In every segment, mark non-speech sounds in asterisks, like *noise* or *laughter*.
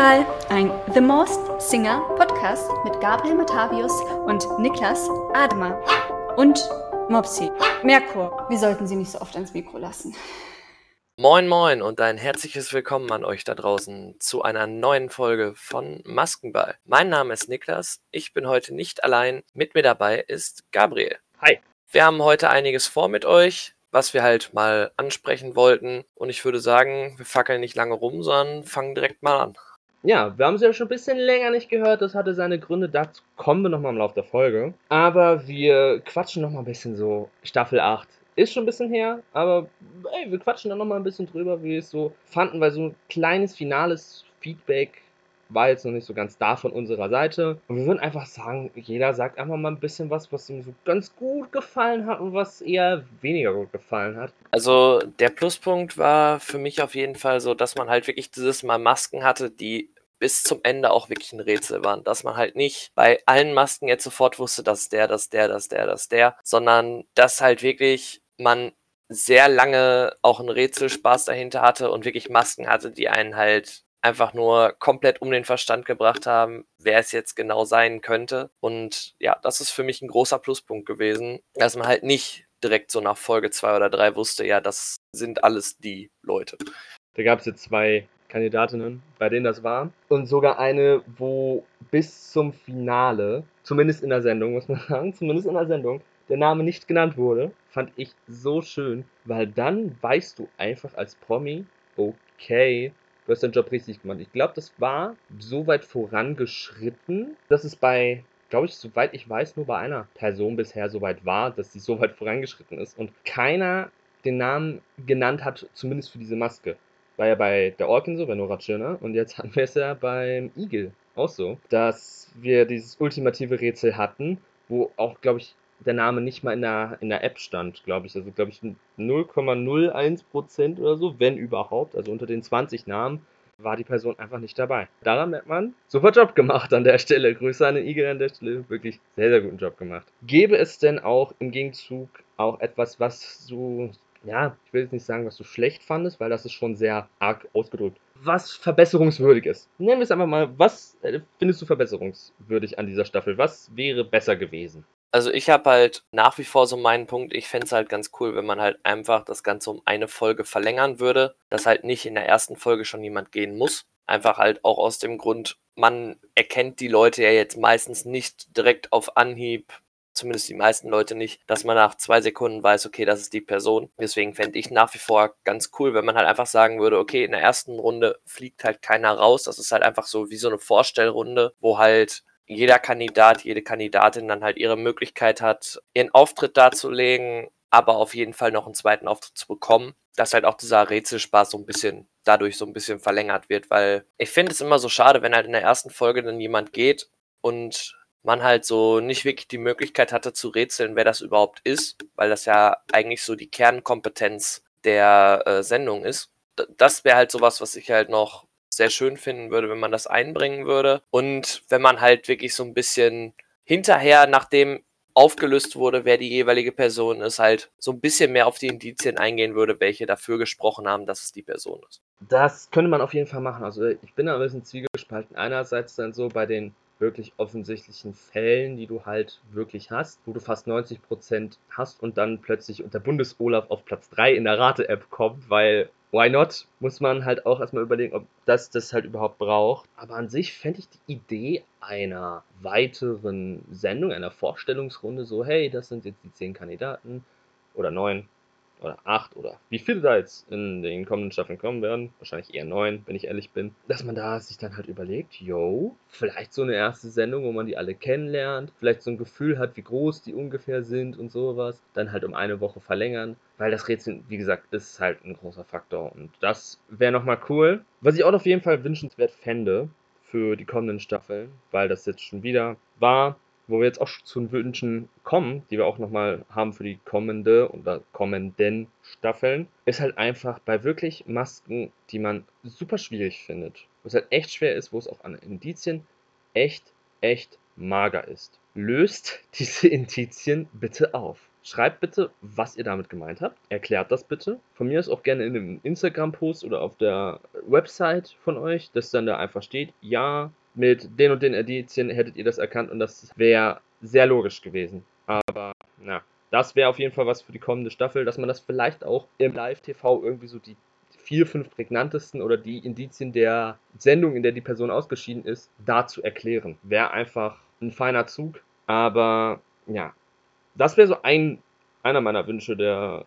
Maskenball, ein The Most Singer Podcast mit Gabriel Matavius und Niklas Ademer. Und Mopsi. Merkur, wir sollten sie nicht so oft ans Mikro lassen. Moin Moin und ein herzliches Willkommen an euch da draußen zu einer neuen Folge von Maskenball. Mein Name ist Niklas, ich bin heute nicht allein, mit mir dabei ist Gabriel. Hi. Wir haben heute einiges vor mit euch, was wir halt mal ansprechen wollten und ich würde sagen, wir fackeln nicht lange rum, sondern fangen direkt mal an. Ja, wir haben sie ja schon ein bisschen länger nicht gehört. Das hatte seine Gründe. Dazu kommen wir nochmal im Laufe der Folge. Aber wir quatschen nochmal ein bisschen so. Staffel 8 ist schon ein bisschen her. Aber ey, wir quatschen da nochmal ein bisschen drüber, wie wir es so fanden. Weil so ein kleines finales Feedback war jetzt noch nicht so ganz da von unserer Seite. Und wir würden einfach sagen, jeder sagt einfach mal ein bisschen was, was ihm so ganz gut gefallen hat und was eher weniger gut gefallen hat. Also der Pluspunkt war für mich auf jeden Fall so, dass man halt wirklich dieses Mal Masken hatte, die bis zum Ende auch wirklich ein Rätsel waren. Dass man halt nicht bei allen Masken jetzt sofort wusste, dass der, dass der, dass der, dass der, sondern dass halt wirklich man sehr lange auch einen Rätselspaß dahinter hatte und wirklich Masken hatte, die einen halt einfach nur komplett um den Verstand gebracht haben, wer es jetzt genau sein könnte. Und ja, das ist für mich ein großer Pluspunkt gewesen, dass man halt nicht direkt so nach Folge 2 oder 3 wusste, ja, das sind alles die Leute. Da gab es jetzt zwei Kandidatinnen, bei denen das war. Und sogar eine, wo bis zum Finale, zumindest in der Sendung, muss man *laughs* sagen, zumindest in der Sendung, der Name nicht genannt wurde, fand ich so schön, weil dann weißt du einfach als Promi, okay, du hast deinen Job richtig gemacht. Ich glaube, das war so weit vorangeschritten, dass es bei, glaube ich, soweit ich weiß, nur bei einer Person bisher so weit war, dass sie so weit vorangeschritten ist und keiner den Namen genannt hat, zumindest für diese Maske. War ja bei der Orkin so, bei Nora Tschirner und jetzt hatten wir es ja beim Igel auch so, dass wir dieses ultimative Rätsel hatten, wo auch, glaube ich, der Name nicht mal in der, in der App stand, glaube ich. Also, glaube ich, 0,01% oder so, wenn überhaupt. Also unter den 20 Namen war die Person einfach nicht dabei. Daran merkt man, super Job gemacht an der Stelle. Grüße an den Igel an der Stelle. Wirklich sehr, sehr guten Job gemacht. Gäbe es denn auch im Gegenzug auch etwas, was du, ja, ich will jetzt nicht sagen, was du schlecht fandest, weil das ist schon sehr arg ausgedrückt. Was verbesserungswürdig ist. Nennen wir es einfach mal, was äh, findest du verbesserungswürdig an dieser Staffel? Was wäre besser gewesen? Also ich habe halt nach wie vor so meinen Punkt, ich fände es halt ganz cool, wenn man halt einfach das Ganze um eine Folge verlängern würde, dass halt nicht in der ersten Folge schon jemand gehen muss. Einfach halt auch aus dem Grund, man erkennt die Leute ja jetzt meistens nicht direkt auf Anhieb, zumindest die meisten Leute nicht, dass man nach zwei Sekunden weiß, okay, das ist die Person. Deswegen fände ich nach wie vor ganz cool, wenn man halt einfach sagen würde, okay, in der ersten Runde fliegt halt keiner raus. Das ist halt einfach so wie so eine Vorstellrunde, wo halt jeder Kandidat, jede Kandidatin dann halt ihre Möglichkeit hat, ihren Auftritt darzulegen, aber auf jeden Fall noch einen zweiten Auftritt zu bekommen, dass halt auch dieser Rätselspaß so ein bisschen dadurch so ein bisschen verlängert wird, weil ich finde es immer so schade, wenn halt in der ersten Folge dann jemand geht und man halt so nicht wirklich die Möglichkeit hatte zu rätseln, wer das überhaupt ist, weil das ja eigentlich so die Kernkompetenz der äh, Sendung ist. D das wäre halt sowas, was ich halt noch sehr schön finden würde, wenn man das einbringen würde. Und wenn man halt wirklich so ein bisschen hinterher, nachdem aufgelöst wurde, wer die jeweilige Person ist, halt so ein bisschen mehr auf die Indizien eingehen würde, welche dafür gesprochen haben, dass es die Person ist. Das könnte man auf jeden Fall machen. Also ich bin da ein bisschen zwiegespalten. Einerseits dann so bei den wirklich offensichtlichen Fällen, die du halt wirklich hast, wo du fast 90% hast und dann plötzlich unter Bundes-Olaf auf Platz 3 in der Rate-App kommt, weil why not? Muss man halt auch erstmal überlegen, ob das das halt überhaupt braucht. Aber an sich fände ich die Idee einer weiteren Sendung, einer Vorstellungsrunde so, hey, das sind jetzt die zehn Kandidaten oder neun oder acht oder wie viele da jetzt in den kommenden Staffeln kommen werden, wahrscheinlich eher neun, wenn ich ehrlich bin, dass man da sich dann halt überlegt, yo, vielleicht so eine erste Sendung, wo man die alle kennenlernt, vielleicht so ein Gefühl hat, wie groß die ungefähr sind und sowas, dann halt um eine Woche verlängern, weil das Rätsel, wie gesagt, ist halt ein großer Faktor und das wäre nochmal cool. Was ich auch auf jeden Fall wünschenswert fände für die kommenden Staffeln, weil das jetzt schon wieder war, wo wir jetzt auch zu den Wünschen kommen, die wir auch nochmal haben für die kommende oder kommenden Staffeln, ist halt einfach bei wirklich Masken, die man super schwierig findet, wo es halt echt schwer ist, wo es auch an Indizien echt, echt mager ist. Löst *laughs* diese Indizien bitte auf. Schreibt bitte, was ihr damit gemeint habt. Erklärt das bitte. Von mir ist auch gerne in einem Instagram-Post oder auf der Website von euch, dass dann da einfach steht, ja, mit den und den Edizien hättet ihr das erkannt und das wäre sehr logisch gewesen. Aber, na, das wäre auf jeden Fall was für die kommende Staffel, dass man das vielleicht auch im Live-TV irgendwie so die vier, fünf prägnantesten oder die Indizien der Sendung, in der die Person ausgeschieden ist, da zu erklären. Wäre einfach ein feiner Zug. Aber ja, das wäre so ein, einer meiner Wünsche der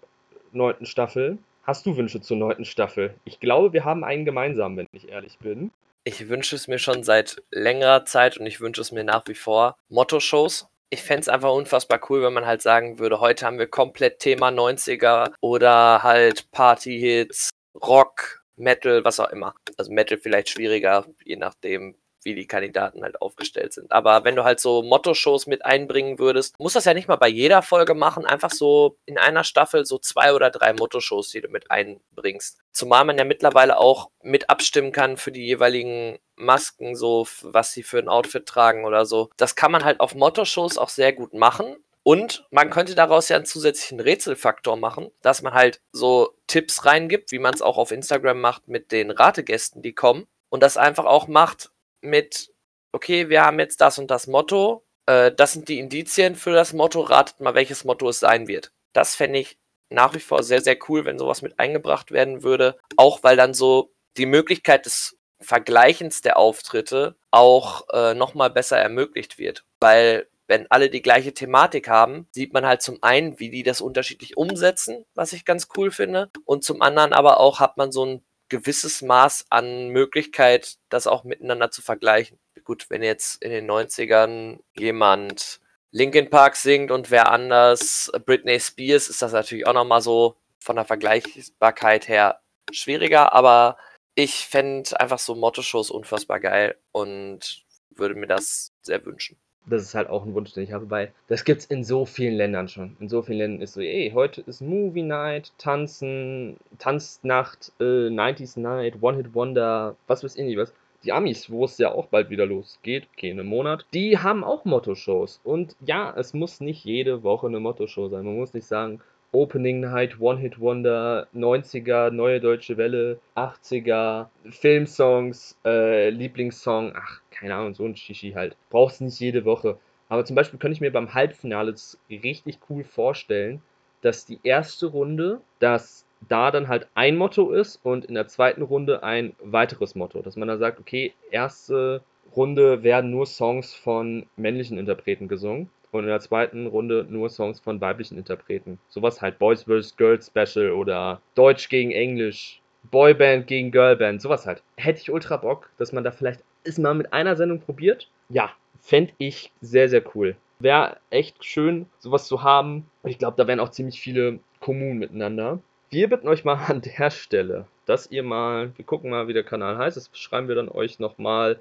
neunten Staffel. Hast du Wünsche zur neunten Staffel? Ich glaube, wir haben einen gemeinsam, wenn ich ehrlich bin. Ich wünsche es mir schon seit längerer Zeit und ich wünsche es mir nach wie vor. Motto-Shows. Ich fände es einfach unfassbar cool, wenn man halt sagen würde, heute haben wir komplett Thema 90er oder halt Party-Hits, Rock, Metal, was auch immer. Also Metal vielleicht schwieriger, je nachdem, wie die Kandidaten halt aufgestellt sind. Aber wenn du halt so Motto-Shows mit einbringen würdest, musst das ja nicht mal bei jeder Folge machen, einfach so in einer Staffel so zwei oder drei Motto-Shows, die du mit einbringst. Zumal man ja mittlerweile auch mit abstimmen kann für die jeweiligen Masken, so was sie für ein Outfit tragen oder so. Das kann man halt auf Motto-Shows auch sehr gut machen. Und man könnte daraus ja einen zusätzlichen Rätselfaktor machen, dass man halt so Tipps reingibt, wie man es auch auf Instagram macht mit den Rategästen, die kommen. Und das einfach auch macht, mit, okay, wir haben jetzt das und das Motto, äh, das sind die Indizien für das Motto, ratet mal, welches Motto es sein wird. Das fände ich nach wie vor sehr, sehr cool, wenn sowas mit eingebracht werden würde. Auch weil dann so die Möglichkeit des Vergleichens der Auftritte auch äh, nochmal besser ermöglicht wird. Weil wenn alle die gleiche Thematik haben, sieht man halt zum einen, wie die das unterschiedlich umsetzen, was ich ganz cool finde. Und zum anderen aber auch hat man so ein gewisses Maß an Möglichkeit, das auch miteinander zu vergleichen. Gut, wenn jetzt in den 90ern jemand Linkin Park singt und wer anders Britney Spears, ist das natürlich auch nochmal so von der Vergleichbarkeit her schwieriger, aber ich fände einfach so Motto-Shows unfassbar geil und würde mir das sehr wünschen das ist halt auch ein Wunsch, den ich habe, weil das gibt's in so vielen Ländern schon. In so vielen Ländern ist so, ey, heute ist Movie Night, Tanzen, Tanznacht, äh, 90s Night, One Hit Wonder, was weiß ich nicht was. Die Amis, wo es ja auch bald wieder losgeht, okay, in einem Monat, die haben auch Motto-Shows. Und ja, es muss nicht jede Woche eine Motto-Show sein. Man muss nicht sagen, Opening Night, One Hit Wonder, 90er, Neue Deutsche Welle, 80er, Filmsongs, äh, Lieblingssong, ach, keine Ahnung, so ein Shishi halt. Brauchst nicht jede Woche. Aber zum Beispiel könnte ich mir beim Halbfinale richtig cool vorstellen, dass die erste Runde, dass da dann halt ein Motto ist und in der zweiten Runde ein weiteres Motto. Dass man dann sagt, okay, erste Runde werden nur Songs von männlichen Interpreten gesungen und in der zweiten Runde nur Songs von weiblichen Interpreten. Sowas halt Boys vs. Girls Special oder Deutsch gegen Englisch, Boyband gegen Girlband, sowas halt. Hätte ich ultra Bock, dass man da vielleicht es mal mit einer Sendung probiert. Ja, fände ich sehr, sehr cool. Wäre echt schön, sowas zu haben. Ich glaube, da wären auch ziemlich viele Kommunen miteinander. Wir bitten euch mal *laughs* an der Stelle, dass ihr mal, wir gucken mal, wie der Kanal heißt, das schreiben wir dann euch nochmal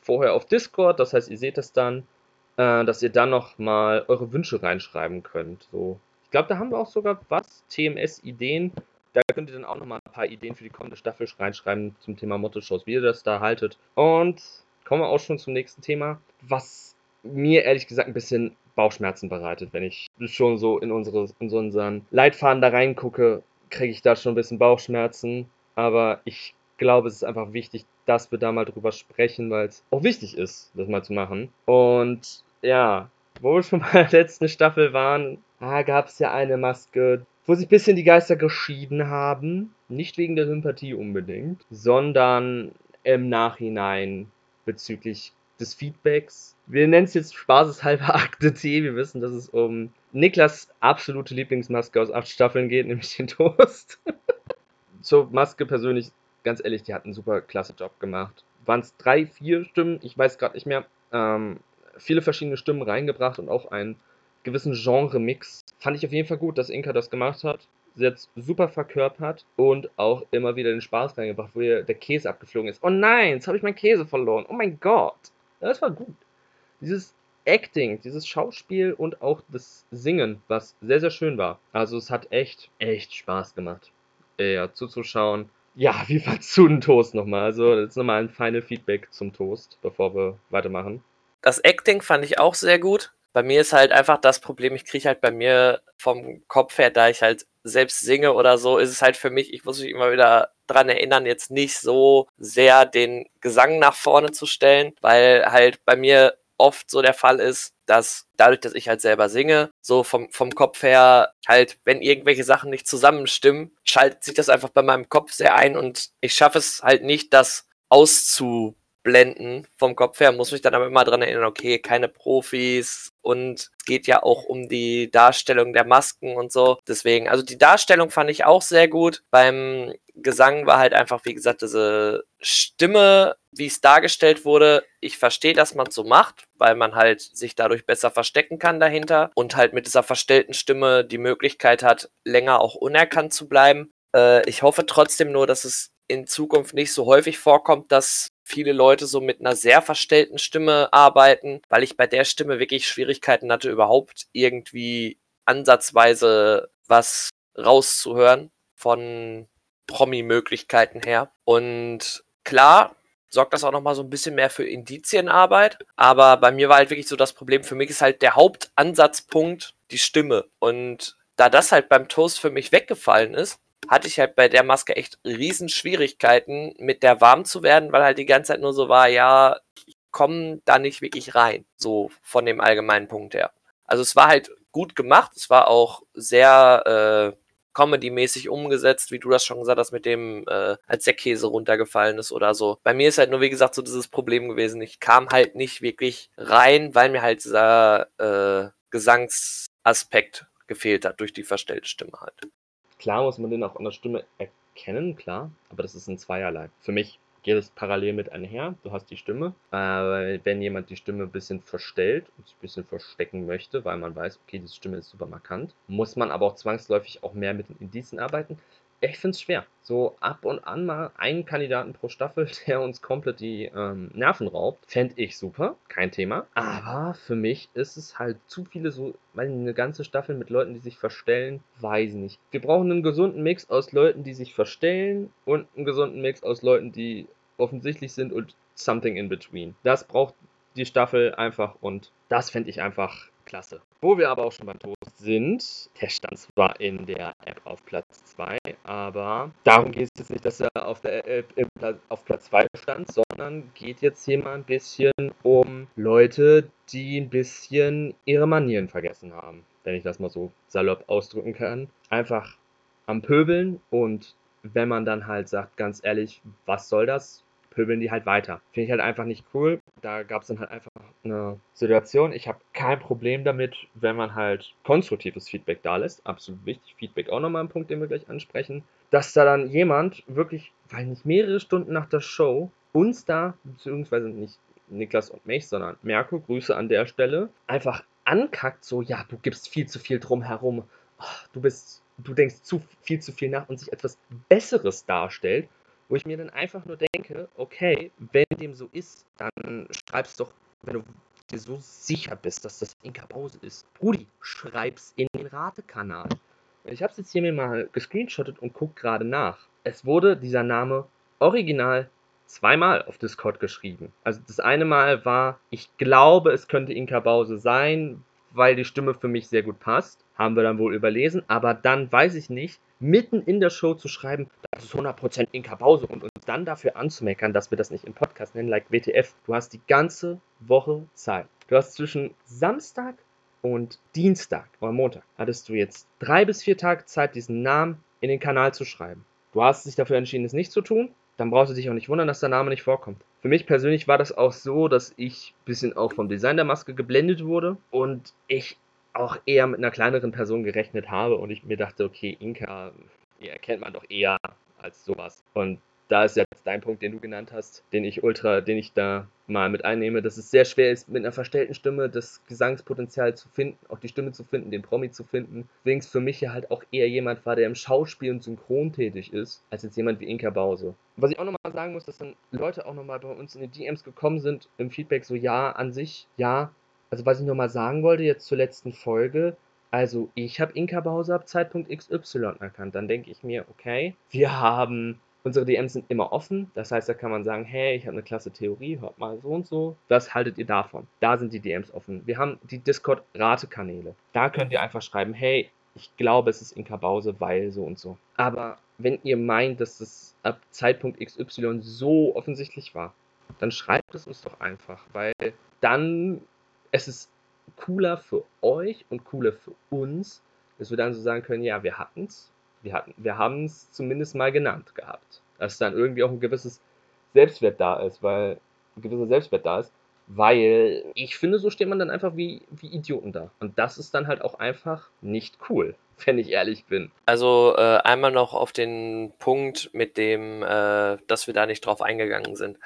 vorher auf Discord, das heißt, ihr seht es dann, äh, dass ihr dann nochmal eure Wünsche reinschreiben könnt. So. Ich glaube, da haben wir auch sogar was, TMS-Ideen. Da könnt ihr dann auch nochmal ein paar Ideen für die kommende Staffel reinschreiben zum Thema Motto-Shows, wie ihr das da haltet. Und kommen wir auch schon zum nächsten Thema, was mir ehrlich gesagt ein bisschen Bauchschmerzen bereitet, wenn ich schon so in, unsere, in so unseren Leitfaden da reingucke, kriege ich da schon ein bisschen Bauchschmerzen. Aber ich glaube, es ist einfach wichtig, dass wir da mal drüber sprechen, weil es auch wichtig ist, das mal zu machen. Und ja, wo wir schon *laughs* bei der letzten Staffel waren, ah, gab es ja eine Maske, wo sich ein bisschen die Geister geschieden haben. Nicht wegen der Sympathie unbedingt, sondern im Nachhinein bezüglich des Feedbacks. Wir nennen es jetzt spaßeshalber *laughs* Akte T. Wir wissen, dass es um Niklas absolute Lieblingsmaske aus acht Staffeln geht, *laughs* nämlich den Toast. Zur Maske persönlich, ganz ehrlich, die hat einen super klasse Job gemacht. Waren es drei, vier Stimmen? Ich weiß gerade nicht mehr. Ähm, viele verschiedene Stimmen reingebracht und auch einen gewissen Genre-Mix. Fand ich auf jeden Fall gut, dass Inka das gemacht hat. Sie hat super verkörpert und auch immer wieder den Spaß reingebracht, wo ihr der Käse abgeflogen ist. Oh nein, jetzt habe ich meinen Käse verloren. Oh mein Gott. Das war gut. Dieses Acting, dieses Schauspiel und auch das Singen, was sehr, sehr schön war. Also es hat echt, echt Spaß gemacht, ja, zuzuschauen. Ja, *laughs* wie fandst du den Toast nochmal? Also jetzt nochmal ein Final Feedback zum Toast, bevor wir weitermachen. Das Acting fand ich auch sehr gut. Bei mir ist halt einfach das Problem, ich kriege halt bei mir vom Kopf her, da ich halt selbst singe oder so, ist es halt für mich, ich muss mich immer wieder dran erinnern, jetzt nicht so sehr den Gesang nach vorne zu stellen, weil halt bei mir oft so der Fall ist, dass dadurch, dass ich halt selber singe, so vom, vom Kopf her halt, wenn irgendwelche Sachen nicht zusammenstimmen, schaltet sich das einfach bei meinem Kopf sehr ein und ich schaffe es halt nicht, das auszublenden vom Kopf her, muss mich dann aber immer dran erinnern, okay, keine Profis und es geht ja auch um die Darstellung der Masken und so. Deswegen, also die Darstellung fand ich auch sehr gut. Beim Gesang war halt einfach, wie gesagt, diese Stimme, wie es dargestellt wurde. Ich verstehe, dass man es so macht, weil man halt sich dadurch besser verstecken kann dahinter und halt mit dieser verstellten Stimme die Möglichkeit hat, länger auch unerkannt zu bleiben. Äh, ich hoffe trotzdem nur, dass es in Zukunft nicht so häufig vorkommt, dass viele Leute so mit einer sehr verstellten Stimme arbeiten, weil ich bei der Stimme wirklich Schwierigkeiten hatte, überhaupt irgendwie ansatzweise was rauszuhören von Promi-Möglichkeiten her. Und klar, sorgt das auch nochmal so ein bisschen mehr für Indizienarbeit. Aber bei mir war halt wirklich so das Problem, für mich ist halt der Hauptansatzpunkt die Stimme. Und da das halt beim Toast für mich weggefallen ist, hatte ich halt bei der Maske echt riesen Schwierigkeiten, mit der warm zu werden, weil halt die ganze Zeit nur so war, ja, ich komme da nicht wirklich rein, so von dem allgemeinen Punkt her. Also es war halt gut gemacht, es war auch sehr äh, Comedy-mäßig umgesetzt, wie du das schon gesagt hast, mit dem, äh, als der Käse runtergefallen ist oder so. Bei mir ist halt nur, wie gesagt, so dieses Problem gewesen. Ich kam halt nicht wirklich rein, weil mir halt dieser äh, Gesangsaspekt gefehlt hat durch die verstellte Stimme halt. Klar muss man den auch an der Stimme erkennen, klar, aber das ist ein Zweierlei. Für mich geht es parallel mit einher. Du hast die Stimme. Äh, wenn jemand die Stimme ein bisschen verstellt und sich ein bisschen verstecken möchte, weil man weiß, okay, diese Stimme ist super markant, muss man aber auch zwangsläufig auch mehr mit den Indizien arbeiten ich finde es schwer. So ab und an mal einen Kandidaten pro Staffel, *laughs* der uns komplett die ähm, Nerven raubt, fände ich super, kein Thema. Aber für mich ist es halt zu viele so, weil eine ganze Staffel mit Leuten, die sich verstellen, weiß ich nicht. Wir brauchen einen gesunden Mix aus Leuten, die sich verstellen und einen gesunden Mix aus Leuten, die offensichtlich sind und something in between. Das braucht die Staffel einfach und das fände ich einfach klasse. Wo wir aber auch schon beim Toast sind, der stand zwar in der App auf Platz 2, aber darum geht es jetzt nicht, dass er auf, der App auf Platz 2 stand, sondern geht jetzt hier mal ein bisschen um Leute, die ein bisschen ihre Manieren vergessen haben, wenn ich das mal so salopp ausdrücken kann. Einfach am Pöbeln und wenn man dann halt sagt, ganz ehrlich, was soll das? pöbeln die halt weiter. Finde ich halt einfach nicht cool. Da gab es dann halt einfach eine Situation. Ich habe kein Problem damit, wenn man halt konstruktives Feedback da lässt. Absolut wichtig. Feedback auch nochmal ein Punkt, den wir gleich ansprechen. Dass da dann jemand wirklich, weil nicht mehrere Stunden nach der Show uns da, beziehungsweise nicht Niklas und mich, sondern Merko, Grüße an der Stelle, einfach ankackt, so, ja, du gibst viel zu viel drum herum, du bist, du denkst zu viel zu viel nach und sich etwas Besseres darstellt wo ich mir dann einfach nur denke, okay, wenn dem so ist, dann schreib's doch, wenn du dir so sicher bist, dass das Inka Pause ist. Brudi, schreib's in den Ratekanal. Ich habe es jetzt hier mir mal gescreenshottet und guck gerade nach. Es wurde dieser Name original zweimal auf Discord geschrieben. Also das eine Mal war, ich glaube, es könnte Inka Bause sein, weil die Stimme für mich sehr gut passt. Haben wir dann wohl überlesen, aber dann weiß ich nicht, mitten in der Show zu schreiben, das ist 100% Inka Pause und uns dann dafür anzumeckern, dass wir das nicht im Podcast nennen, like WTF. Du hast die ganze Woche Zeit. Du hast zwischen Samstag und Dienstag oder Montag hattest du jetzt drei bis vier Tage Zeit, diesen Namen in den Kanal zu schreiben. Du hast dich dafür entschieden, es nicht zu tun, dann brauchst du dich auch nicht wundern, dass der Name nicht vorkommt. Für mich persönlich war das auch so, dass ich ein bisschen auch vom Design der Maske geblendet wurde und ich auch eher mit einer kleineren Person gerechnet habe und ich mir dachte, okay, Inka, die erkennt man doch eher als sowas. Und da ist jetzt dein Punkt, den du genannt hast, den ich ultra, den ich da mal mit einnehme, dass es sehr schwer ist, mit einer verstellten Stimme das Gesangspotenzial zu finden, auch die Stimme zu finden, den Promi zu finden. Deswegen für mich ja halt auch eher jemand war, der im Schauspiel und Synchron tätig ist, als jetzt jemand wie Inka Bause. Was ich auch nochmal sagen muss, dass dann Leute auch nochmal bei uns in die DMs gekommen sind, im Feedback so, ja, an sich, ja, also was ich nochmal sagen wollte jetzt zur letzten Folge, also ich habe Inka Bause ab Zeitpunkt XY erkannt. Dann denke ich mir, okay, wir haben Unsere DMs sind immer offen, das heißt, da kann man sagen, hey, ich habe eine klasse Theorie, hört mal so und so. Was haltet ihr davon? Da sind die DMs offen. Wir haben die Discord-Ratekanäle. Da könnt ihr einfach schreiben, hey, ich glaube, es ist Inka Bause, weil so und so. Aber wenn ihr meint, dass das ab Zeitpunkt XY so offensichtlich war, dann schreibt es uns doch einfach, weil dann es ist cooler für euch und cooler für uns, dass wir dann so sagen können, ja, wir hatten's, wir wir haben es zumindest mal genannt gehabt. Dass dann irgendwie auch ein gewisses Selbstwert da ist, weil ein gewisser Selbstwert da ist, weil ich finde, so steht man dann einfach wie, wie Idioten da. Und das ist dann halt auch einfach nicht cool, *laughs* wenn ich ehrlich bin. Also äh, einmal noch auf den Punkt mit dem, äh, dass wir da nicht drauf eingegangen sind.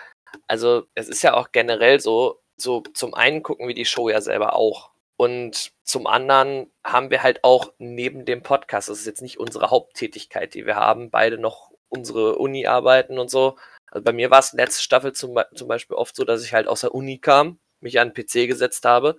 Also es ist ja auch generell so, so zum einen gucken wir die Show ja selber auch. Und zum anderen haben wir halt auch neben dem Podcast, das ist jetzt nicht unsere Haupttätigkeit, die wir haben, beide noch unsere Uni-Arbeiten und so. Also bei mir war es letzte Staffel zum, zum Beispiel oft so, dass ich halt aus der Uni kam, mich an den PC gesetzt habe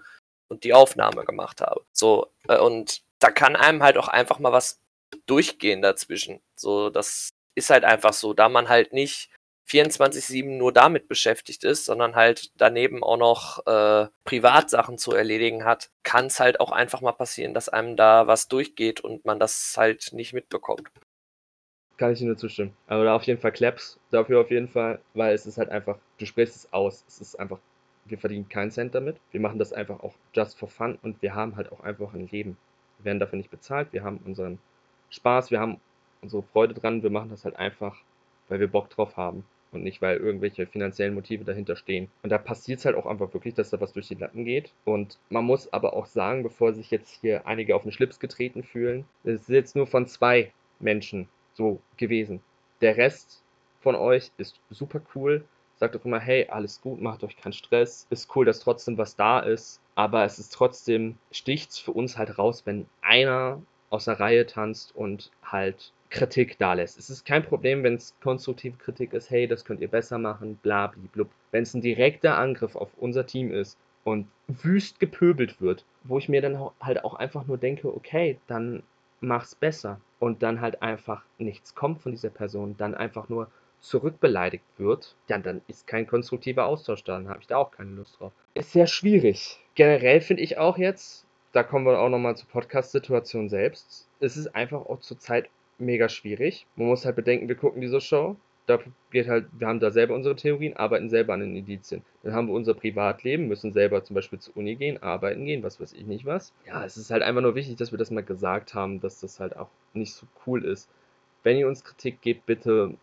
und die Aufnahme gemacht habe. So, äh, und da kann einem halt auch einfach mal was durchgehen dazwischen. So, das ist halt einfach so, da man halt nicht 24-7 nur damit beschäftigt ist, sondern halt daneben auch noch äh, Privatsachen zu erledigen hat, kann es halt auch einfach mal passieren, dass einem da was durchgeht und man das halt nicht mitbekommt. Kann ich dir nur zustimmen. Aber da auf jeden Fall Claps dafür auf jeden Fall, weil es ist halt einfach, du sprichst es aus. Es ist einfach, wir verdienen keinen Cent damit. Wir machen das einfach auch just for fun und wir haben halt auch einfach ein Leben. Wir werden dafür nicht bezahlt, wir haben unseren Spaß, wir haben unsere Freude dran, wir machen das halt einfach, weil wir Bock drauf haben und nicht, weil irgendwelche finanziellen Motive dahinter stehen. Und da passiert es halt auch einfach wirklich, dass da was durch die Lappen geht. Und man muss aber auch sagen, bevor sich jetzt hier einige auf den Schlips getreten fühlen, es ist jetzt nur von zwei Menschen so gewesen. Der Rest von euch ist super cool. Sagt doch immer, hey, alles gut, macht euch keinen Stress. Ist cool, dass trotzdem was da ist. Aber es ist trotzdem, sticht's für uns halt raus, wenn einer aus der Reihe tanzt und halt Kritik da lässt. Es ist kein Problem, wenn es konstruktive Kritik ist, hey, das könnt ihr besser machen, bla blub. Wenn es ein direkter Angriff auf unser Team ist und wüst gepöbelt wird, wo ich mir dann halt auch einfach nur denke, okay, dann mach's besser und dann halt einfach nichts kommt von dieser Person, dann einfach nur zurückbeleidigt wird, ja, dann ist kein konstruktiver Austausch da, dann habe ich da auch keine Lust drauf. Ist sehr schwierig. Generell finde ich auch jetzt, da kommen wir auch nochmal zur Podcast-Situation selbst, es ist einfach auch zurzeit mega schwierig. Man muss halt bedenken, wir gucken diese Show. Da geht halt, wir haben da selber unsere Theorien, arbeiten selber an den Indizien. Dann haben wir unser Privatleben, müssen selber zum Beispiel zur Uni gehen, arbeiten gehen, was weiß ich nicht was. Ja, es ist halt einfach nur wichtig, dass wir das mal gesagt haben, dass das halt auch nicht so cool ist. Wenn ihr uns Kritik gebt, bitte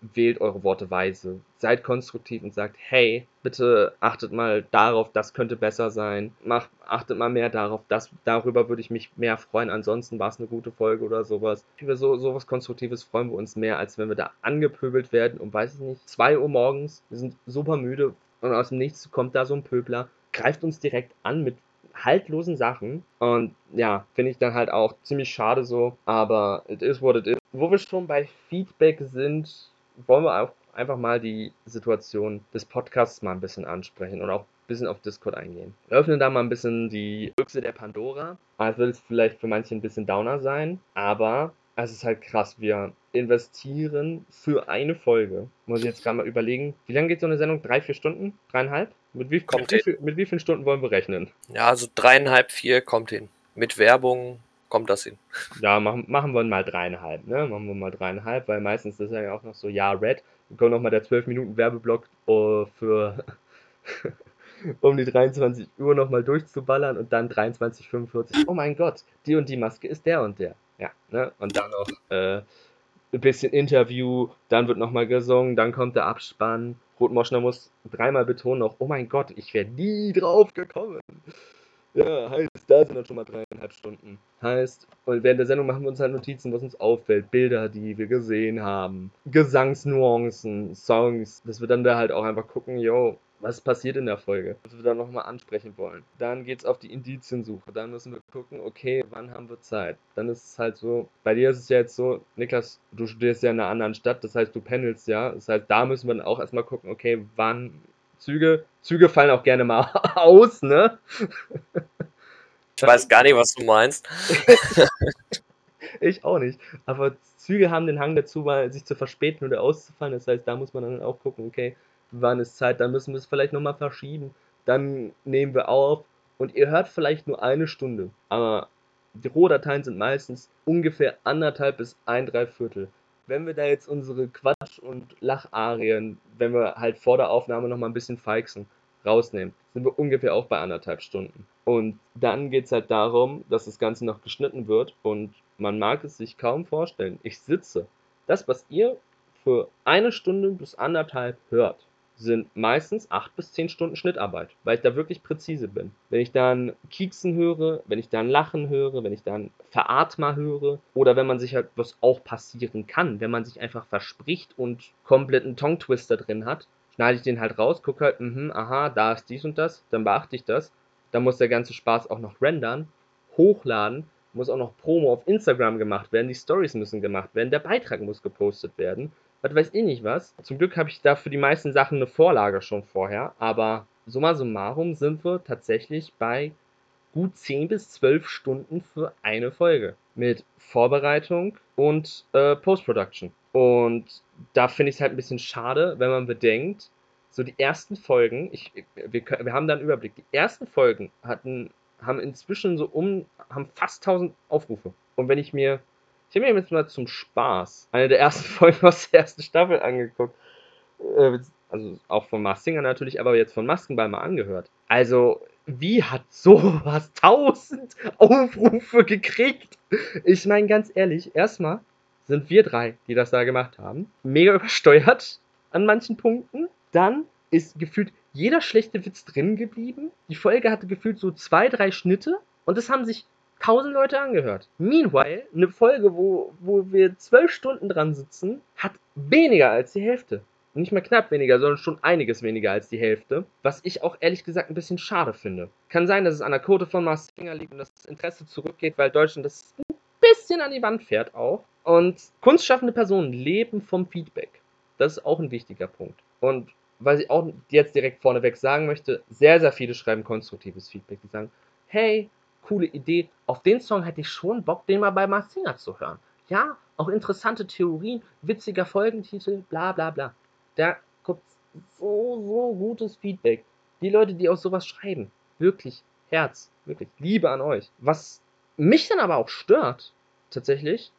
wählt eure Worte weise. Seid konstruktiv und sagt, hey, bitte achtet mal darauf, das könnte besser sein. Macht, achtet mal mehr darauf, das, darüber würde ich mich mehr freuen. Ansonsten war es eine gute Folge oder sowas. Über so, sowas Konstruktives freuen wir uns mehr, als wenn wir da angepöbelt werden um, weiß ich nicht, 2 Uhr morgens. Wir sind super müde und aus dem Nichts kommt da so ein Pöbler, greift uns direkt an mit haltlosen Sachen. Und ja, finde ich dann halt auch ziemlich schade so. Aber it is what it is. Wo wir schon bei Feedback sind, wollen wir auch einfach mal die Situation des Podcasts mal ein bisschen ansprechen und auch ein bisschen auf Discord eingehen. Wir öffnen da mal ein bisschen die Büchse der Pandora. Es wird vielleicht für manche ein bisschen downer sein, aber es ist halt krass. Wir investieren für eine Folge. Muss ich jetzt gerade mal überlegen. Wie lange geht so eine Sendung? Drei, vier Stunden? Dreieinhalb? Mit wie, kommt mit, wie, mit wie vielen Stunden wollen wir rechnen? Ja, also dreieinhalb, vier kommt hin. Mit Werbung, kommt das hin. Ja, machen, machen wir mal dreieinhalb, ne? Machen wir mal dreieinhalb, weil meistens ist ja auch noch so, ja, Red. Dann kommt nochmal der 12 Minuten Werbeblock uh, für *laughs* um die 23 Uhr nochmal durchzuballern und dann 23.45 Oh mein Gott, die und die Maske ist der und der. Ja, ne? Und dann noch äh, ein bisschen Interview, dann wird nochmal gesungen, dann kommt der Abspann. Rotmoschner muss dreimal betonen noch, oh mein Gott, ich wäre nie drauf gekommen. Ja, heißt, da sind dann schon mal dreieinhalb Stunden. Heißt, und während der Sendung machen wir uns halt Notizen, was uns auffällt, Bilder, die wir gesehen haben, Gesangsnuancen, Songs, dass wir dann da halt auch einfach gucken, yo, was passiert in der Folge, was wir dann nochmal ansprechen wollen. Dann geht's auf die Indiziensuche. Dann müssen wir gucken, okay, wann haben wir Zeit? Dann ist es halt so, bei dir ist es ja jetzt so, Niklas, du studierst ja in einer anderen Stadt, das heißt, du pendelst ja. Das heißt, da müssen wir dann auch erstmal gucken, okay, wann Züge. Züge fallen auch gerne mal *laughs* aus, ne? Ich weiß gar nicht, was du meinst. ich auch nicht. Aber Züge haben den Hang dazu, sich zu verspäten oder auszufallen. Das heißt, da muss man dann auch gucken, okay, wann ist Zeit, dann müssen wir es vielleicht nochmal verschieben. Dann nehmen wir auf und ihr hört vielleicht nur eine Stunde. Aber die Rohdateien sind meistens ungefähr anderthalb bis ein Dreiviertel. Wenn wir da jetzt unsere Quatsch- und Lacharien, wenn wir halt vor der Aufnahme nochmal ein bisschen feixen, rausnehmen, sind wir ungefähr auch bei anderthalb Stunden. Und dann geht es halt darum, dass das Ganze noch geschnitten wird und man mag es sich kaum vorstellen. Ich sitze. Das, was ihr für eine Stunde bis anderthalb hört, sind meistens acht bis zehn Stunden Schnittarbeit, weil ich da wirklich präzise bin. Wenn ich dann Kieksen höre, wenn ich dann Lachen höre, wenn ich dann Veratmer höre oder wenn man sich halt was auch passieren kann, wenn man sich einfach verspricht und komplett einen Tongue-Twister drin hat, schneide ich den halt raus, gucke halt, mh, aha, da ist dies und das, dann beachte ich das. Dann muss der ganze Spaß auch noch rendern, hochladen, muss auch noch Promo auf Instagram gemacht werden, die Stories müssen gemacht werden, der Beitrag muss gepostet werden, was weiß ich nicht was. Zum Glück habe ich da für die meisten Sachen eine Vorlage schon vorher, aber summa summarum sind wir tatsächlich bei gut 10 bis 12 Stunden für eine Folge mit Vorbereitung und äh, Post-Production. Und da finde ich es halt ein bisschen schade, wenn man bedenkt, so die ersten Folgen, ich, wir, wir haben da einen Überblick, die ersten Folgen hatten, haben inzwischen so um, haben fast 1000 Aufrufe. Und wenn ich mir, ich habe mir jetzt mal zum Spaß eine der ersten *laughs* Folgen aus der ersten Staffel angeguckt, äh, also auch von Mars Singer natürlich, aber jetzt von Maskenball mal angehört. Also, wie hat sowas *laughs* 1000 Aufrufe gekriegt? Ich meine ganz ehrlich, erstmal sind wir drei, die das da gemacht haben. Mega *laughs* übersteuert an manchen Punkten. Dann ist gefühlt jeder schlechte Witz drin geblieben. Die Folge hatte gefühlt so zwei, drei Schnitte und das haben sich tausend Leute angehört. Meanwhile, eine Folge, wo, wo wir zwölf Stunden dran sitzen, hat weniger als die Hälfte. Nicht mehr knapp weniger, sondern schon einiges weniger als die Hälfte. Was ich auch ehrlich gesagt ein bisschen schade finde. Kann sein, dass es an der Quote von Mars Singer liegt und das Interesse zurückgeht, weil Deutschland das ein bisschen an die Wand fährt auch. Und kunstschaffende Personen leben vom Feedback. Das ist auch ein wichtiger Punkt. Und was ich auch jetzt direkt vorneweg sagen möchte, sehr, sehr viele schreiben konstruktives Feedback. Die sagen, hey, coole Idee, auf den Song hätte ich schon Bock, den mal bei Mars Singer zu hören. Ja, auch interessante Theorien, witziger Folgentitel, bla bla bla. Da kommt so, so gutes Feedback. Die Leute, die aus sowas schreiben, wirklich Herz, wirklich Liebe an euch. Was mich dann aber auch stört, tatsächlich,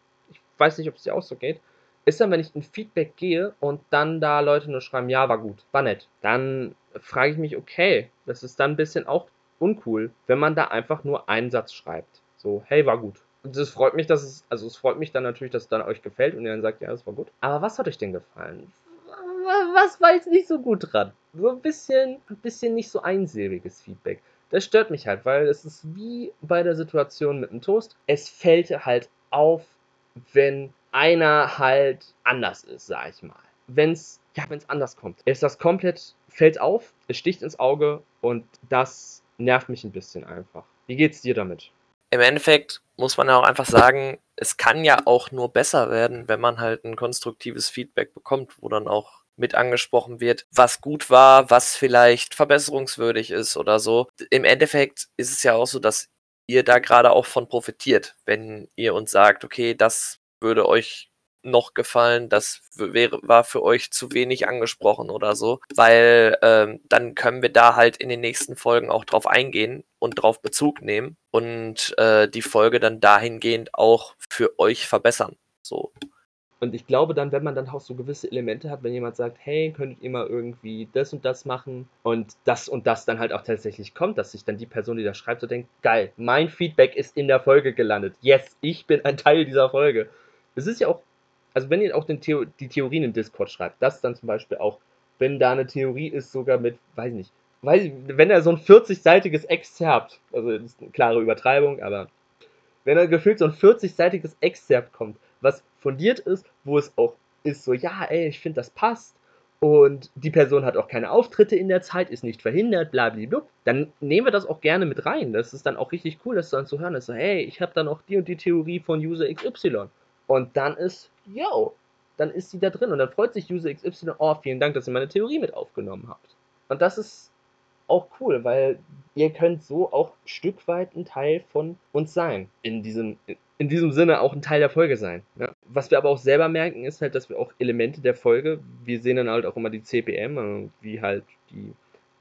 weiß nicht, ob es dir auch so geht, ist dann, wenn ich in Feedback gehe und dann da Leute nur schreiben, ja, war gut, war nett. Dann frage ich mich, okay, das ist dann ein bisschen auch uncool, wenn man da einfach nur einen Satz schreibt. So, hey, war gut. Das freut mich, dass es, also es freut mich dann natürlich, dass es dann euch gefällt und ihr dann sagt, ja, das war gut. Aber was hat euch denn gefallen? Was war jetzt nicht so gut dran? So ein bisschen, ein bisschen nicht so einsilbiges Feedback. Das stört mich halt, weil es ist wie bei der Situation mit dem Toast. Es fällt halt auf, wenn einer halt anders ist, sag ich mal. Wenn's, ja, wenn's anders kommt. Ist das komplett, fällt auf, es sticht ins Auge und das nervt mich ein bisschen einfach. Wie geht's dir damit? Im Endeffekt muss man ja auch einfach sagen, es kann ja auch nur besser werden, wenn man halt ein konstruktives Feedback bekommt, wo dann auch mit angesprochen wird, was gut war, was vielleicht verbesserungswürdig ist oder so. Im Endeffekt ist es ja auch so, dass ihr da gerade auch von profitiert, wenn ihr uns sagt, okay, das würde euch noch gefallen, das wäre, war für euch zu wenig angesprochen oder so, weil ähm, dann können wir da halt in den nächsten Folgen auch drauf eingehen und drauf Bezug nehmen und äh, die Folge dann dahingehend auch für euch verbessern. So. Und ich glaube dann, wenn man dann auch so gewisse Elemente hat, wenn jemand sagt, hey, könntet ihr mal irgendwie das und das machen und das und das dann halt auch tatsächlich kommt, dass sich dann die Person, die das schreibt, so denkt, geil, mein Feedback ist in der Folge gelandet. Yes, ich bin ein Teil dieser Folge. Es ist ja auch, also wenn ihr auch Theo die Theorien im Discord schreibt, das dann zum Beispiel auch, wenn da eine Theorie ist, sogar mit, weiß nicht, weiß, wenn er so ein 40-seitiges Exzerpt, also das ist eine klare Übertreibung, aber wenn er gefühlt so ein 40-seitiges Exzerpt kommt, was fundiert ist, wo es auch ist so, ja, ey, ich finde, das passt. Und die Person hat auch keine Auftritte in der Zeit, ist nicht verhindert, blablabla. Dann nehmen wir das auch gerne mit rein. Das ist dann auch richtig cool, das dann zu hören ist. So, hey, ich habe dann auch die und die Theorie von User XY. Und dann ist, yo, dann ist sie da drin. Und dann freut sich User XY, oh, vielen Dank, dass ihr meine Theorie mit aufgenommen habt. Und das ist, auch cool, weil ihr könnt so auch ein Stück weit ein Teil von uns sein. In diesem, in diesem Sinne auch ein Teil der Folge sein. Ja. Was wir aber auch selber merken, ist halt, dass wir auch Elemente der Folge, wir sehen dann halt auch immer die CPM, äh, wie halt die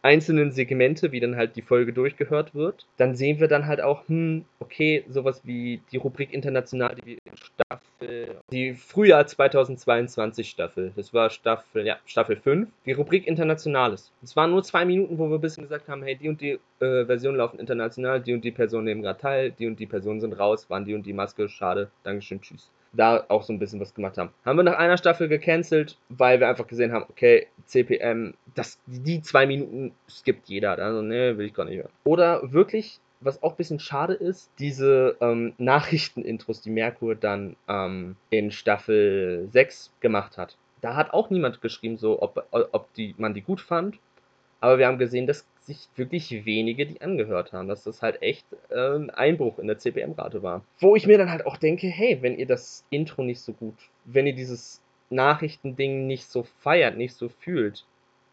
einzelnen Segmente, wie dann halt die Folge durchgehört wird. Dann sehen wir dann halt auch, hm, okay, sowas wie die Rubrik international, die Staffel, die Frühjahr 2022 Staffel, das war Staffel, ja, Staffel 5, die Rubrik Internationales. Es waren nur zwei Minuten, wo wir ein bisschen gesagt haben, hey, die und die äh, Versionen laufen international, die und die Personen nehmen gerade teil, die und die Personen sind raus, waren die und die Maske, schade, Dankeschön, tschüss da auch so ein bisschen was gemacht haben. Haben wir nach einer Staffel gecancelt, weil wir einfach gesehen haben, okay, CPM, das, die zwei Minuten skippt jeder. Also, ne, will ich gar nicht hören. Oder wirklich, was auch ein bisschen schade ist, diese ähm, Nachrichtenintros, die Merkur dann ähm, in Staffel 6 gemacht hat. Da hat auch niemand geschrieben, so, ob, ob die, man die gut fand. Aber wir haben gesehen, dass sich wirklich wenige die angehört haben, dass das halt echt äh, ein Einbruch in der CPM-Rate war. Wo ich mir dann halt auch denke, hey, wenn ihr das Intro nicht so gut, wenn ihr dieses Nachrichtending nicht so feiert, nicht so fühlt,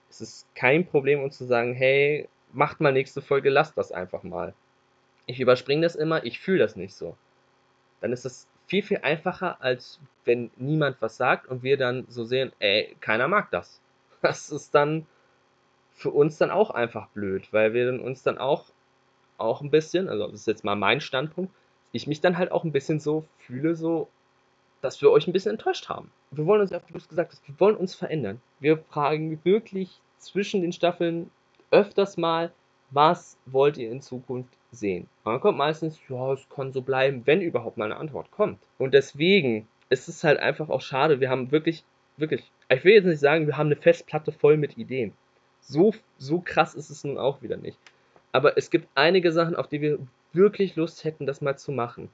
ist es kein Problem, uns zu sagen, hey, macht mal nächste Folge, lasst das einfach mal. Ich überspringe das immer, ich fühle das nicht so. Dann ist das viel, viel einfacher, als wenn niemand was sagt und wir dann so sehen, ey, keiner mag das. *laughs* Das ist dann für uns dann auch einfach blöd, weil wir uns dann auch, auch ein bisschen, also das ist jetzt mal mein Standpunkt, ich mich dann halt auch ein bisschen so fühle, so, dass wir euch ein bisschen enttäuscht haben. Wir wollen uns ja, wie du es gesagt hast, wir wollen uns verändern. Wir fragen wirklich zwischen den Staffeln öfters mal, was wollt ihr in Zukunft sehen? Und dann kommt meistens, ja, es kann so bleiben, wenn überhaupt mal eine Antwort kommt. Und deswegen ist es halt einfach auch schade, wir haben wirklich, wirklich, ich will jetzt nicht sagen, wir haben eine Festplatte voll mit Ideen. So, so krass ist es nun auch wieder nicht. Aber es gibt einige Sachen, auf die wir wirklich Lust hätten, das mal zu machen.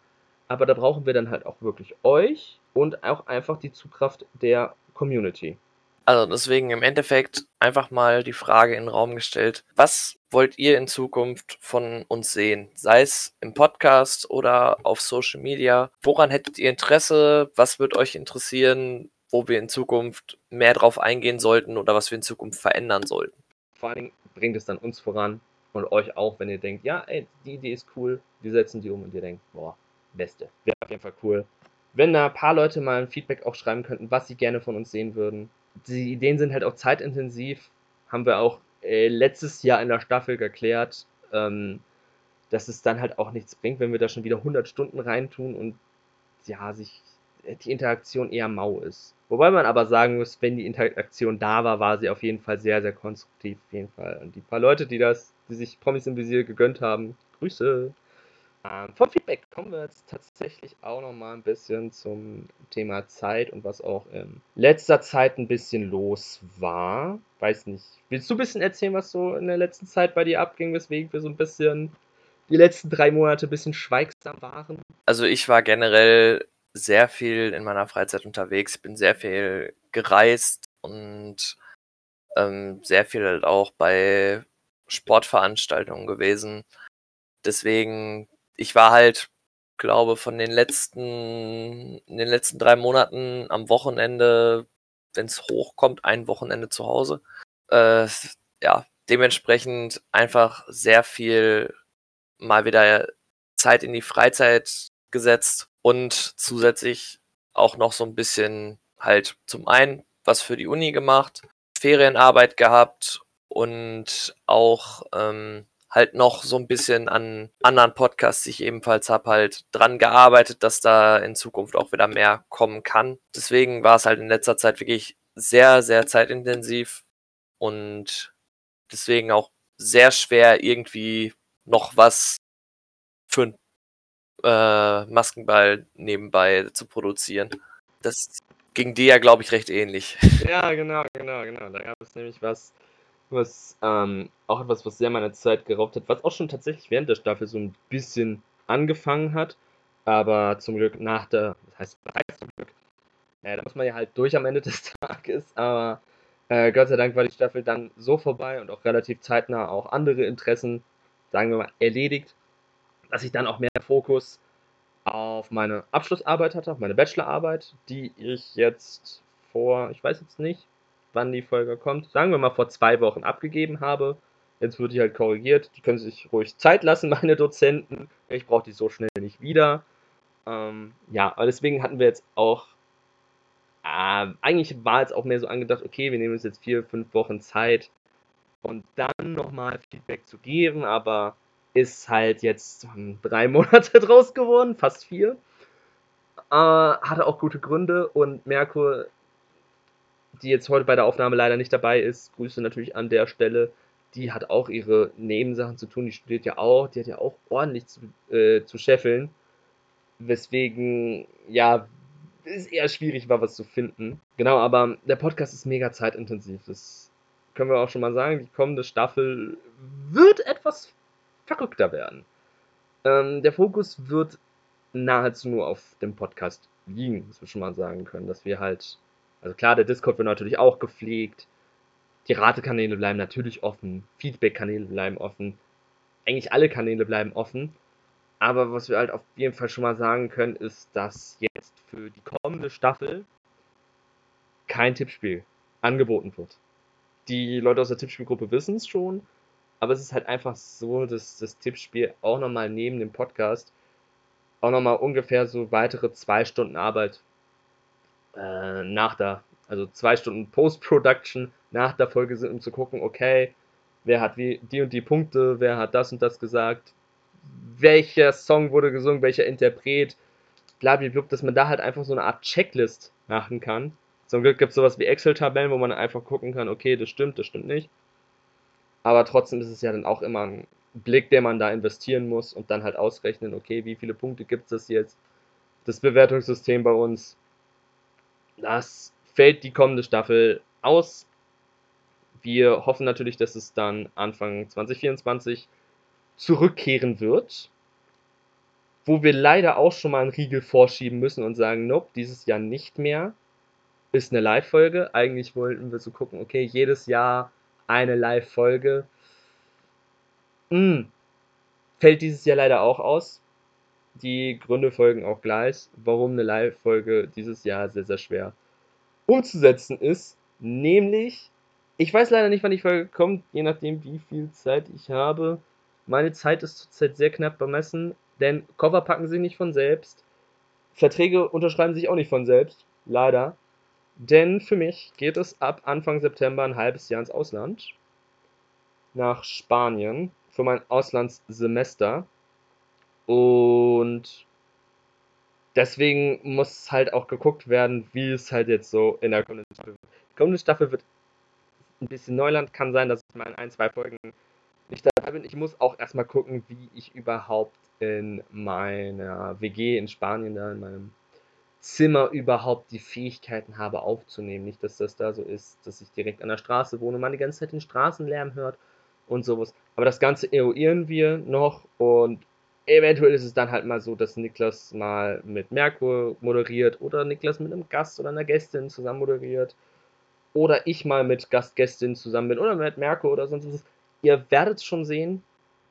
Aber da brauchen wir dann halt auch wirklich euch und auch einfach die Zugkraft der Community. Also deswegen im Endeffekt einfach mal die Frage in den Raum gestellt, was wollt ihr in Zukunft von uns sehen? Sei es im Podcast oder auf Social Media. Woran hättet ihr Interesse? Was wird euch interessieren? Wo wir in Zukunft mehr drauf eingehen sollten oder was wir in Zukunft verändern sollten. Vor allen Dingen bringt es dann uns voran und euch auch, wenn ihr denkt, ja, ey, die Idee ist cool, wir setzen die um und ihr denkt, boah, beste. Wäre auf jeden Fall cool. Wenn da ein paar Leute mal ein Feedback auch schreiben könnten, was sie gerne von uns sehen würden. Die Ideen sind halt auch zeitintensiv, haben wir auch äh, letztes Jahr in der Staffel geklärt, ähm, dass es dann halt auch nichts bringt, wenn wir da schon wieder 100 Stunden reintun und ja, sich die Interaktion eher mau ist. Wobei man aber sagen muss, wenn die Interaktion da war, war sie auf jeden Fall sehr, sehr konstruktiv. Auf jeden Fall. Und die paar Leute, die das, die sich Promis im Visier gegönnt haben, Grüße. Ähm, vom Feedback kommen wir jetzt tatsächlich auch noch mal ein bisschen zum Thema Zeit und was auch in letzter Zeit ein bisschen los war. Weiß nicht. Willst du ein bisschen erzählen, was so in der letzten Zeit bei dir abging, weswegen wir so ein bisschen die letzten drei Monate ein bisschen schweigsam waren? Also ich war generell sehr viel in meiner Freizeit unterwegs, bin sehr viel gereist und ähm, sehr viel halt auch bei Sportveranstaltungen gewesen. Deswegen, ich war halt, glaube, von den letzten, in den letzten drei Monaten am Wochenende, wenn es hochkommt, ein Wochenende zu Hause. Äh, ja, dementsprechend einfach sehr viel mal wieder Zeit in die Freizeit gesetzt und zusätzlich auch noch so ein bisschen halt zum einen was für die Uni gemacht, Ferienarbeit gehabt und auch ähm, halt noch so ein bisschen an anderen Podcasts, die ich ebenfalls habe, halt dran gearbeitet, dass da in Zukunft auch wieder mehr kommen kann. Deswegen war es halt in letzter Zeit wirklich sehr, sehr zeitintensiv und deswegen auch sehr schwer irgendwie noch was für ein äh, Maskenball nebenbei zu produzieren. Das ging dir ja, glaube ich, recht ähnlich. *laughs* Ja, genau, genau, genau. Da gab es nämlich was, was ähm, auch etwas, was sehr meine Zeit geraubt hat, was auch schon tatsächlich während der Staffel so ein bisschen angefangen hat, aber zum Glück nach der, das heißt, heißt zum Glück, äh, da muss man ja halt durch am Ende *laughs* des Tages, aber äh, Gott sei Dank war die Staffel dann so vorbei und auch relativ zeitnah auch andere Interessen, sagen wir mal, erledigt dass ich dann auch mehr Fokus auf meine Abschlussarbeit hatte, auf meine Bachelorarbeit, die ich jetzt vor, ich weiß jetzt nicht, wann die Folge kommt, sagen wir mal vor zwei Wochen abgegeben habe. Jetzt wird die halt korrigiert. Die können sich ruhig Zeit lassen, *laughs* meine Dozenten. Ich brauche die so schnell nicht wieder. Ähm, ja, aber deswegen hatten wir jetzt auch. Äh, eigentlich war es auch mehr so angedacht, okay, wir nehmen uns jetzt vier, fünf Wochen Zeit und dann nochmal Feedback zu geben, aber ist halt jetzt drei *laughs* Monate draus geworden, fast vier. Äh, hatte auch gute Gründe und Merkur, die jetzt heute bei der Aufnahme leider nicht dabei ist, Grüße natürlich an der Stelle. Die hat auch ihre Nebensachen zu tun, die studiert ja auch, die hat ja auch ordentlich zu, äh, zu scheffeln. Weswegen, ja, es eher schwierig war, was zu finden. Genau, aber der Podcast ist mega zeitintensiv. Das können wir auch schon mal sagen. Die kommende Staffel wird etwas verrückter werden. Ähm, der Fokus wird nahezu nur auf dem Podcast liegen, was wir schon mal sagen können, dass wir halt, also klar, der Discord wird natürlich auch gepflegt, die Ratekanäle bleiben natürlich offen, Feedback-Kanäle bleiben offen, eigentlich alle Kanäle bleiben offen, aber was wir halt auf jeden Fall schon mal sagen können, ist, dass jetzt für die kommende Staffel kein Tippspiel angeboten wird. Die Leute aus der Tippspielgruppe wissen es schon, aber es ist halt einfach so, dass das Tippspiel auch nochmal neben dem Podcast auch nochmal ungefähr so weitere zwei Stunden Arbeit äh, nach der, also zwei Stunden Post-Production nach der Folge sind, um zu gucken, okay, wer hat wie die und die Punkte, wer hat das und das gesagt, welcher Song wurde gesungen, welcher Interpret, blablabla, dass man da halt einfach so eine Art Checklist machen kann. Zum Glück gibt es sowas wie Excel-Tabellen, wo man einfach gucken kann, okay, das stimmt, das stimmt nicht. Aber trotzdem ist es ja dann auch immer ein Blick, den man da investieren muss und dann halt ausrechnen, okay, wie viele Punkte gibt es jetzt? Das Bewertungssystem bei uns, das fällt die kommende Staffel aus. Wir hoffen natürlich, dass es dann Anfang 2024 zurückkehren wird. Wo wir leider auch schon mal einen Riegel vorschieben müssen und sagen, nope, dieses Jahr nicht mehr. Ist eine Live-Folge. Eigentlich wollten wir so gucken, okay, jedes Jahr eine Live-Folge. Hm. Fällt dieses Jahr leider auch aus. Die Gründe folgen auch gleich, warum eine Live-Folge dieses Jahr sehr, sehr schwer umzusetzen ist. Nämlich, ich weiß leider nicht, wann die Folge kommt, je nachdem, wie viel Zeit ich habe. Meine Zeit ist zurzeit sehr knapp bemessen, denn Cover packen sich nicht von selbst. Verträge unterschreiben sich auch nicht von selbst, leider. Denn für mich geht es ab Anfang September ein halbes Jahr ins Ausland. Nach Spanien für mein Auslandssemester. Und deswegen muss halt auch geguckt werden, wie es halt jetzt so in der kommenden Staffel wird. Die kommende Staffel wird ein bisschen Neuland. Kann sein, dass ich mal in ein, zwei Folgen nicht dabei bin. Ich muss auch erstmal gucken, wie ich überhaupt in meiner WG in Spanien, da in meinem Zimmer überhaupt die Fähigkeiten habe aufzunehmen. Nicht, dass das da so ist, dass ich direkt an der Straße wohne und man die ganze Zeit den Straßenlärm hört und sowas. Aber das Ganze eruieren wir noch und eventuell ist es dann halt mal so, dass Niklas mal mit Merkur moderiert oder Niklas mit einem Gast oder einer Gästin zusammen moderiert oder ich mal mit Gastgästin zusammen bin oder mit Merkur oder sonst was. Ihr werdet es schon sehen.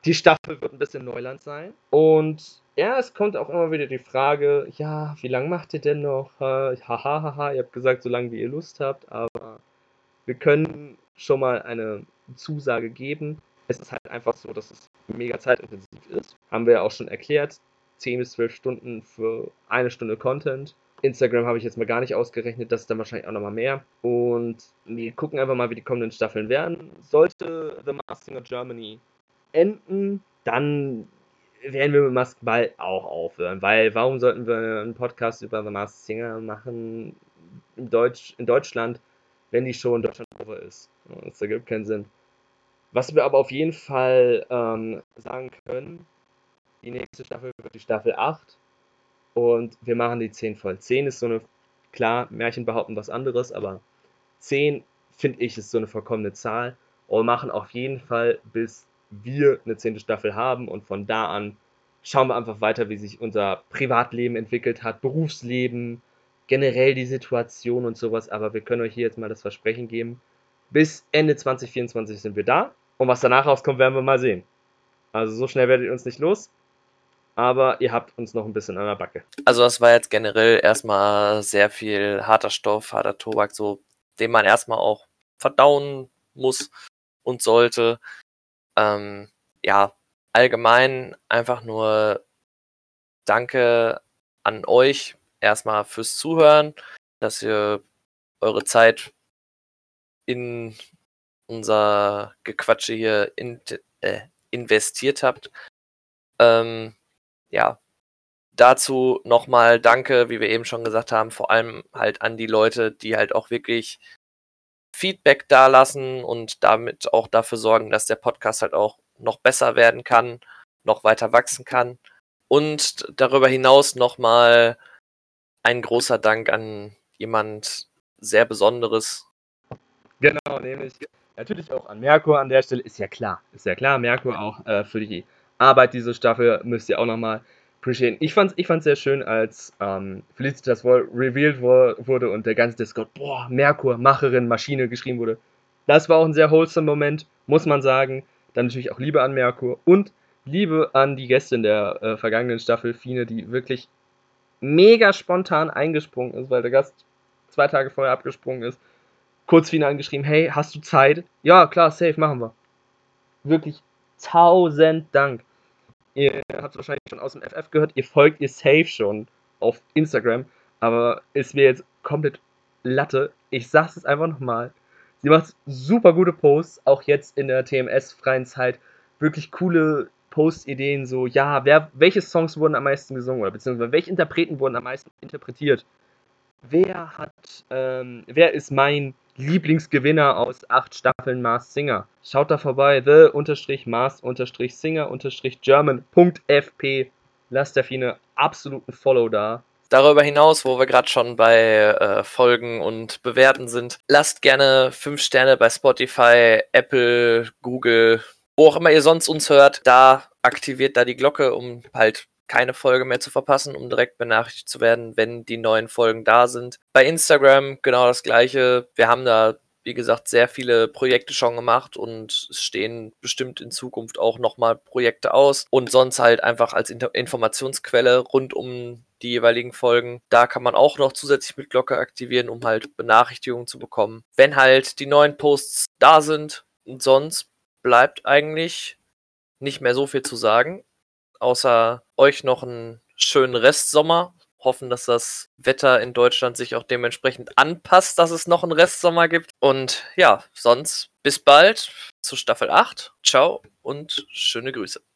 Die Staffel wird ein bisschen Neuland sein und ja, es kommt auch immer wieder die Frage, ja, wie lange macht ihr denn noch? Hahaha, ha, ha. ihr habt gesagt, so lange wie ihr Lust habt, aber wir können schon mal eine Zusage geben. Es ist halt einfach so, dass es mega zeitintensiv ist. Haben wir ja auch schon erklärt. 10 bis 12 Stunden für eine Stunde Content. Instagram habe ich jetzt mal gar nicht ausgerechnet, das ist dann wahrscheinlich auch nochmal mehr. Und wir gucken einfach mal, wie die kommenden Staffeln werden. Sollte The Masked Singer Germany enden, dann werden wir mit Mask bald auch aufhören. Weil warum sollten wir einen Podcast über The Masked Singer machen in, Deutsch, in Deutschland, wenn die Show in Deutschland over ist? Das ergibt keinen Sinn. Was wir aber auf jeden Fall ähm, sagen können, die nächste Staffel wird die Staffel 8 und wir machen die 10 voll. 10 ist so eine, klar, Märchen behaupten was anderes, aber 10 finde ich ist so eine vollkommene Zahl und machen auf jeden Fall bis wir eine zehnte Staffel haben und von da an schauen wir einfach weiter, wie sich unser Privatleben entwickelt hat, Berufsleben, generell die Situation und sowas. Aber wir können euch hier jetzt mal das Versprechen geben. Bis Ende 2024 sind wir da. Und was danach rauskommt, werden wir mal sehen. Also so schnell werdet ihr uns nicht los. Aber ihr habt uns noch ein bisschen an der Backe. Also das war jetzt generell erstmal sehr viel harter Stoff, harter Tobak, so den man erstmal auch verdauen muss und sollte. Ähm, ja, allgemein einfach nur Danke an euch erstmal fürs Zuhören, dass ihr eure Zeit in unser Gequatsche hier in, äh, investiert habt. Ähm, ja, dazu nochmal Danke, wie wir eben schon gesagt haben, vor allem halt an die Leute, die halt auch wirklich Feedback dalassen und damit auch dafür sorgen, dass der Podcast halt auch noch besser werden kann, noch weiter wachsen kann. Und darüber hinaus nochmal ein großer Dank an jemand sehr Besonderes. Genau, nämlich natürlich auch an Merkur an der Stelle. Ist ja klar, ist ja klar, Merkur auch äh, für die Arbeit dieser Staffel müsst ihr auch nochmal appreciaten. Ich fand's, ich fand's sehr schön, als ähm, Felicitas Wall revealed wurde und der ganze Discord, boah, Merkur, Macherin, Maschine geschrieben wurde. Das war auch ein sehr wholesome Moment, muss man sagen. Dann natürlich auch Liebe an Merkur und Liebe an die Gästin der äh, vergangenen Staffel, Fine, die wirklich mega spontan eingesprungen ist, weil der Gast zwei Tage vorher abgesprungen ist. Kurz Fine angeschrieben, hey, hast du Zeit? Ja, klar, safe, machen wir. Wirklich tausend Dank. Ihr habt es wahrscheinlich schon aus dem FF gehört, ihr folgt ihr safe schon auf Instagram, aber ist mir jetzt komplett Latte. Ich sag's es einfach nochmal. Sie macht super gute Posts, auch jetzt in der TMS-freien Zeit. Wirklich coole Post-Ideen, so, ja, wer, welche Songs wurden am meisten gesungen oder beziehungsweise welche Interpreten wurden am meisten interpretiert? Wer hat, ähm, wer ist mein Lieblingsgewinner aus acht Staffeln Mars Singer? Schaut da vorbei, the-mars-singer-german.fp. Lasst der Fine absoluten Follow da. Darüber hinaus, wo wir gerade schon bei äh, Folgen und Bewerten sind, lasst gerne 5 Sterne bei Spotify, Apple, Google, wo auch immer ihr sonst uns hört, da aktiviert da die Glocke, um halt keine Folge mehr zu verpassen, um direkt benachrichtigt zu werden, wenn die neuen Folgen da sind. Bei Instagram genau das gleiche. Wir haben da, wie gesagt, sehr viele Projekte schon gemacht und es stehen bestimmt in Zukunft auch nochmal Projekte aus. Und sonst halt einfach als Informationsquelle rund um die jeweiligen Folgen. Da kann man auch noch zusätzlich mit Glocke aktivieren, um halt Benachrichtigungen zu bekommen. Wenn halt die neuen Posts da sind und sonst bleibt eigentlich nicht mehr so viel zu sagen, außer euch noch einen schönen Restsommer. Hoffen, dass das Wetter in Deutschland sich auch dementsprechend anpasst, dass es noch einen Restsommer gibt. Und ja, sonst bis bald zu Staffel 8. Ciao und schöne Grüße.